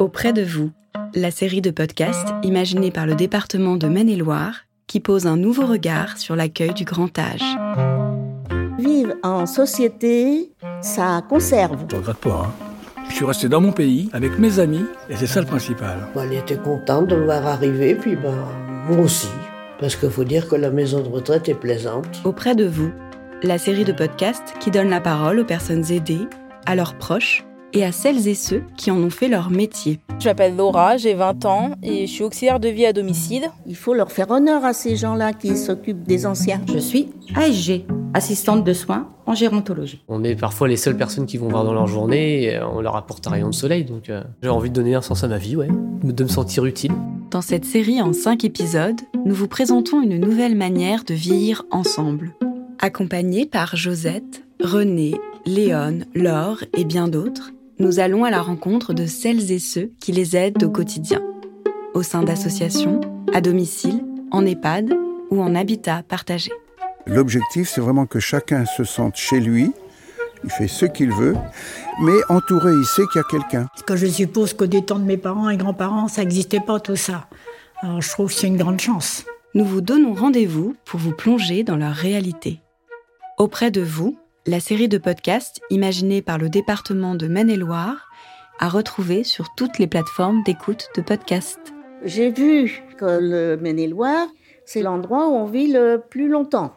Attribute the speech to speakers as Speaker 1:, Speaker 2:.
Speaker 1: Auprès de vous, la série de podcasts imaginée par le département de Maine-et-Loire qui pose un nouveau regard sur l'accueil du grand âge.
Speaker 2: Vivre en société, ça conserve.
Speaker 3: Je regrette pas. Hein. Je suis resté dans mon pays avec mes amis et c'est ça le principal.
Speaker 4: Elle était contente de le voir arriver, puis ben, moi aussi. Parce qu'il faut dire que la maison de retraite est plaisante.
Speaker 1: Auprès de vous, la série de podcasts qui donne la parole aux personnes aidées, à leurs proches et à celles et ceux qui en ont fait leur métier.
Speaker 5: Je m'appelle Laura, j'ai 20 ans et je suis auxiliaire de vie à domicile.
Speaker 2: Il faut leur faire honneur à ces gens-là qui s'occupent des anciens.
Speaker 6: Je suis ASG, assistante de soins en gérontologie.
Speaker 7: On est parfois les seules personnes qui vont voir dans leur journée et on leur apporte un rayon de soleil, donc euh, j'ai envie de donner un sens à ma vie, ouais, de me sentir utile.
Speaker 1: Dans cette série en 5 épisodes, nous vous présentons une nouvelle manière de vieillir ensemble. Accompagnés par Josette, René, Léon, Laure et bien d'autres, nous allons à la rencontre de celles et ceux qui les aident au quotidien, au sein d'associations, à domicile, en EHPAD ou en habitat partagé.
Speaker 8: L'objectif, c'est vraiment que chacun se sente chez lui, il fait ce qu'il veut, mais entouré, il sait qu'il y a quelqu'un.
Speaker 9: Parce que je suppose qu'au des temps de mes parents et grands-parents, ça n'existait pas tout ça. Alors je trouve que c'est une grande chance.
Speaker 1: Nous vous donnons rendez-vous pour vous plonger dans leur réalité. Auprès de vous, la série de podcasts imaginée par le département de Maine-et-Loire à retrouver sur toutes les plateformes d'écoute de podcasts.
Speaker 2: J'ai vu que le Maine-et-Loire, c'est l'endroit où on vit le plus longtemps.